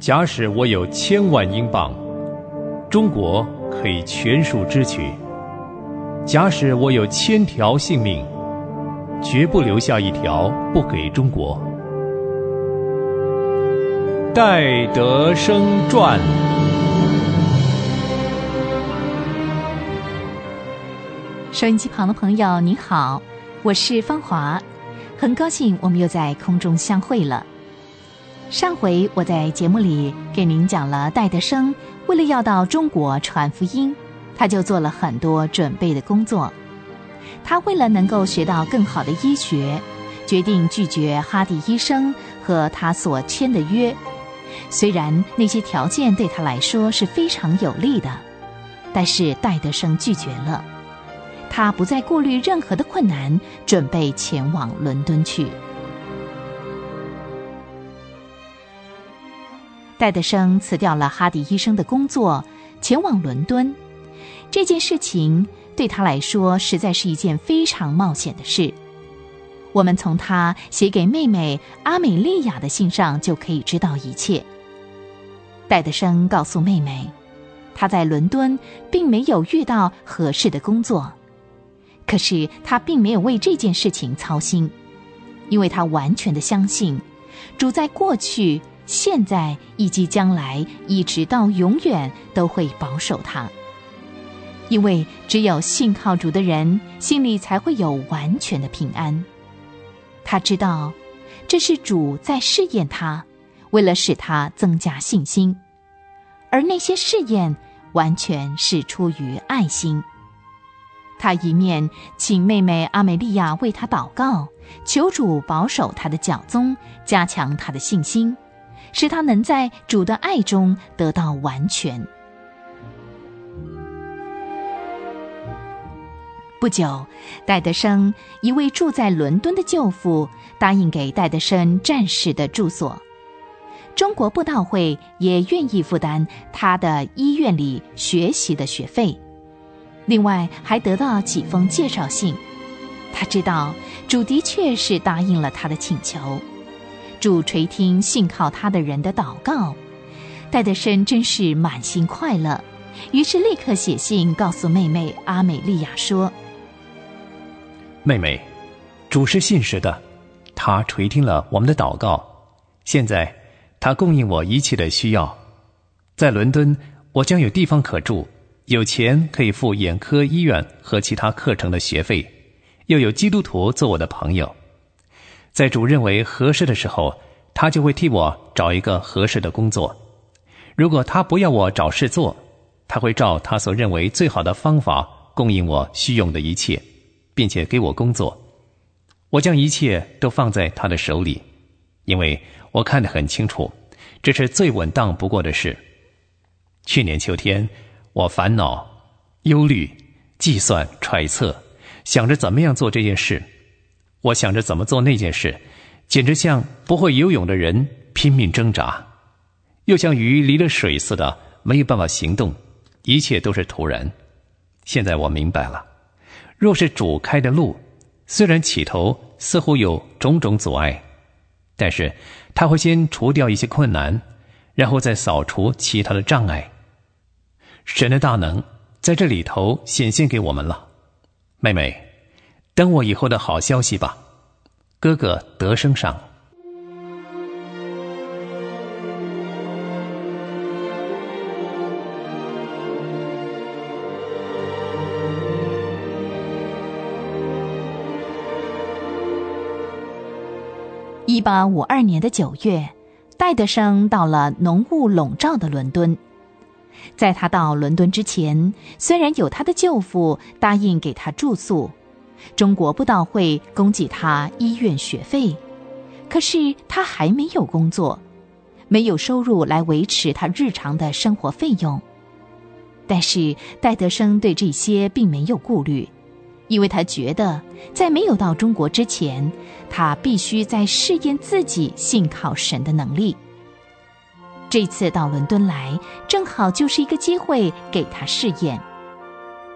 假使我有千万英镑，中国可以全数支取；假使我有千条性命，绝不留下一条不给中国。戴德生传。收音机旁的朋友，你好，我是芳华，很高兴我们又在空中相会了。上回我在节目里给您讲了戴德生为了要到中国传福音，他就做了很多准备的工作。他为了能够学到更好的医学，决定拒绝哈迪医生和他所签的约。虽然那些条件对他来说是非常有利的，但是戴德生拒绝了。他不再顾虑任何的困难，准备前往伦敦去。戴德生辞掉了哈迪医生的工作，前往伦敦。这件事情对他来说实在是一件非常冒险的事。我们从他写给妹妹阿美利亚的信上就可以知道一切。戴德生告诉妹妹，他在伦敦并没有遇到合适的工作。可是他并没有为这件事情操心，因为他完全的相信，主在过去、现在以及将来，一直到永远都会保守他。因为只有信靠主的人，心里才会有完全的平安。他知道，这是主在试验他，为了使他增加信心，而那些试验完全是出于爱心。他一面请妹妹阿美利亚为他祷告，求主保守他的脚宗，加强他的信心，使他能在主的爱中得到完全。不久，戴德生一位住在伦敦的舅父答应给戴德生暂时的住所，中国布道会也愿意负担他的医院里学习的学费。另外还得到几封介绍信，他知道主的确是答应了他的请求，主垂听信靠他的人的祷告，戴德生真是满心快乐，于是立刻写信告诉妹妹阿美利亚说：“妹妹，主是信实的，他垂听了我们的祷告，现在他供应我一切的需要，在伦敦我将有地方可住。”有钱可以付眼科医院和其他课程的学费，又有基督徒做我的朋友，在主认为合适的时候，他就会替我找一个合适的工作。如果他不要我找事做，他会照他所认为最好的方法供应我需用的一切，并且给我工作。我将一切都放在他的手里，因为我看得很清楚，这是最稳当不过的事。去年秋天。我烦恼、忧虑、计算、揣测，想着怎么样做这件事。我想着怎么做那件事，简直像不会游泳的人拼命挣扎，又像鱼离了水似的，没有办法行动。一切都是突然。现在我明白了，若是主开的路，虽然起头似乎有种种阻碍，但是他会先除掉一些困难，然后再扫除其他的障碍。神的大能在这里头显现给我们了，妹妹，等我以后的好消息吧。哥哥德生上。一八五二年的九月，戴德生到了浓雾笼罩的伦敦。在他到伦敦之前，虽然有他的舅父答应给他住宿，中国布道会供给他医院学费，可是他还没有工作，没有收入来维持他日常的生活费用。但是戴德生对这些并没有顾虑，因为他觉得在没有到中国之前，他必须在试验自己信靠神的能力。这次到伦敦来，正好就是一个机会给他试验。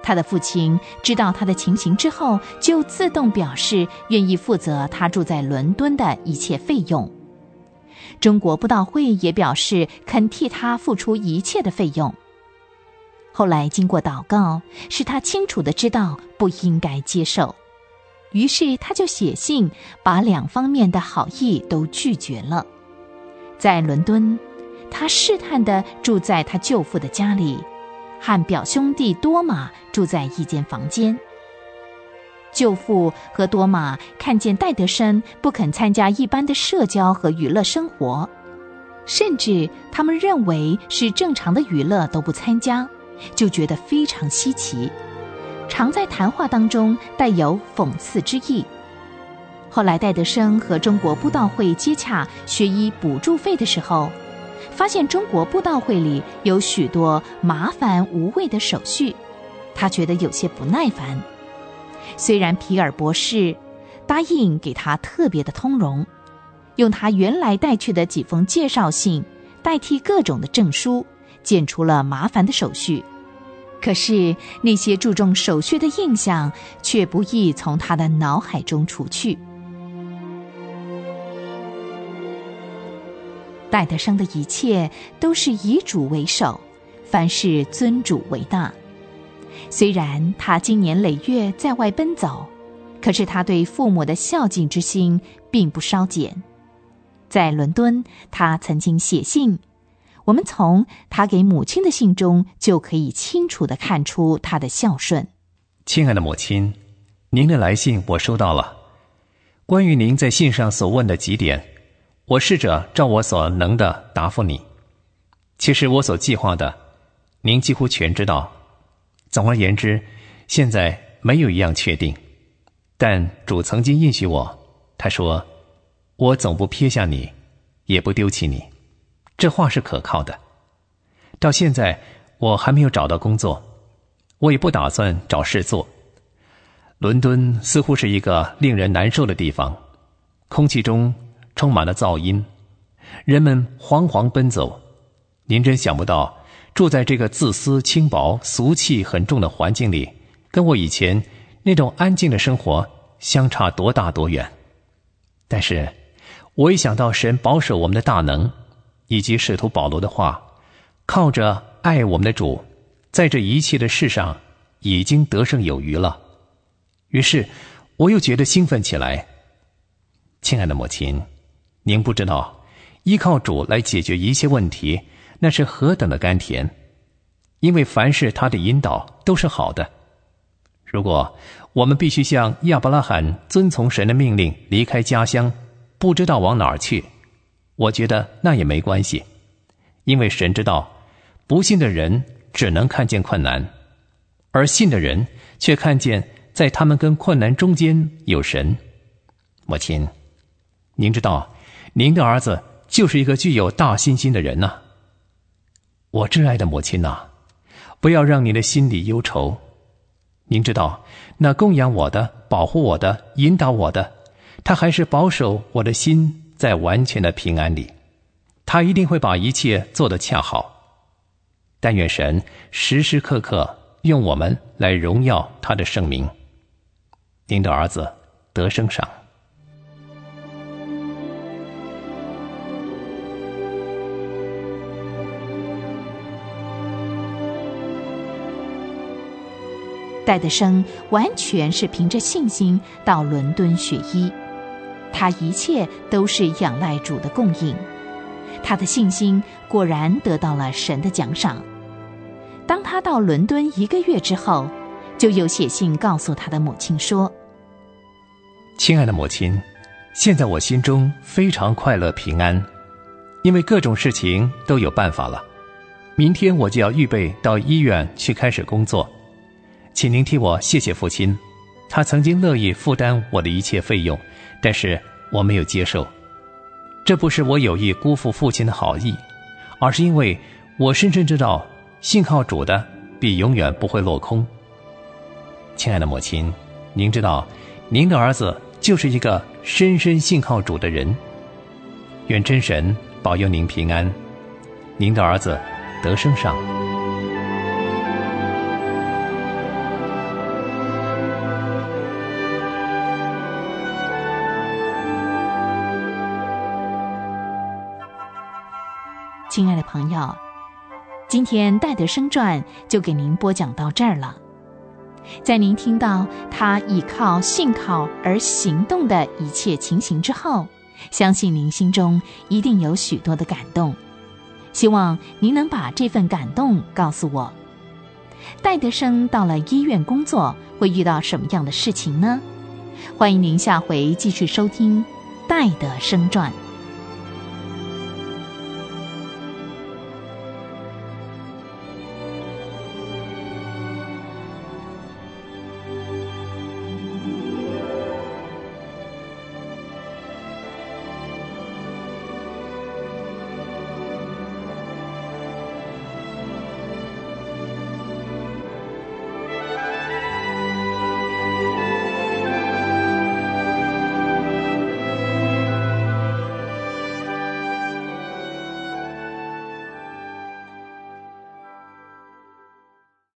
他的父亲知道他的情形之后，就自动表示愿意负责他住在伦敦的一切费用。中国布道会也表示肯替他付出一切的费用。后来经过祷告，使他清楚的知道不应该接受，于是他就写信把两方面的好意都拒绝了。在伦敦，他试探的住在他舅父的家里，和表兄弟多马住在一间房间。舅父和多玛看见戴德生不肯参加一般的社交和娱乐生活，甚至他们认为是正常的娱乐都不参加，就觉得非常稀奇，常在谈话当中带有讽刺之意。后来戴德生和中国布道会接洽学医补助费的时候，发现中国布道会里有许多麻烦无谓的手续，他觉得有些不耐烦。虽然皮尔博士答应给他特别的通融，用他原来带去的几封介绍信代替各种的证书，减除了麻烦的手续，可是那些注重手续的印象却不易从他的脑海中除去。戴德生的一切都是以主为首，凡事尊主为大。虽然他经年累月在外奔走，可是他对父母的孝敬之心并不稍减。在伦敦，他曾经写信，我们从他给母亲的信中就可以清楚的看出他的孝顺。亲爱的母亲，您的来信我收到了。关于您在信上所问的几点，我试着照我所能的答复你。其实我所计划的，您几乎全知道。总而言之，现在没有一样确定，但主曾经应许我，他说：“我总不撇下你，也不丢弃你。”这话是可靠的。到现在我还没有找到工作，我也不打算找事做。伦敦似乎是一个令人难受的地方，空气中充满了噪音，人们惶惶奔走。您真想不到。住在这个自私、轻薄、俗气很重的环境里，跟我以前那种安静的生活相差多大多远。但是，我一想到神保守我们的大能，以及使徒保罗的话，靠着爱我们的主，在这一切的事上已经得胜有余了，于是我又觉得兴奋起来。亲爱的母亲，您不知道，依靠主来解决一切问题。那是何等的甘甜，因为凡是他的引导都是好的。如果我们必须像亚伯拉罕遵从神的命令离开家乡，不知道往哪儿去，我觉得那也没关系，因为神知道，不信的人只能看见困难，而信的人却看见在他们跟困难中间有神。母亲，您知道，您的儿子就是一个具有大信心的人呐。我挚爱的母亲呐，不要让您的心里忧愁。您知道，那供养我的、保护我的、引导我的，他还是保守我的心在完全的平安里。他一定会把一切做得恰好。但愿神时时刻刻用我们来荣耀他的圣名。您的儿子得生上。戴德生完全是凭着信心到伦敦学医，他一切都是仰赖主的供应，他的信心果然得到了神的奖赏。当他到伦敦一个月之后，就又写信告诉他的母亲说：“亲爱的母亲，现在我心中非常快乐平安，因为各种事情都有办法了。明天我就要预备到医院去开始工作。”请您替我谢谢父亲，他曾经乐意负担我的一切费用，但是我没有接受。这不是我有意辜负父亲的好意，而是因为我深深知道，信靠主的必永远不会落空。亲爱的母亲，您知道，您的儿子就是一个深深信靠主的人。愿真神保佑您平安，您的儿子得生上。亲爱的朋友，今天戴德生传就给您播讲到这儿了。在您听到他倚靠信靠而行动的一切情形之后，相信您心中一定有许多的感动。希望您能把这份感动告诉我。戴德生到了医院工作，会遇到什么样的事情呢？欢迎您下回继续收听《戴德生传》。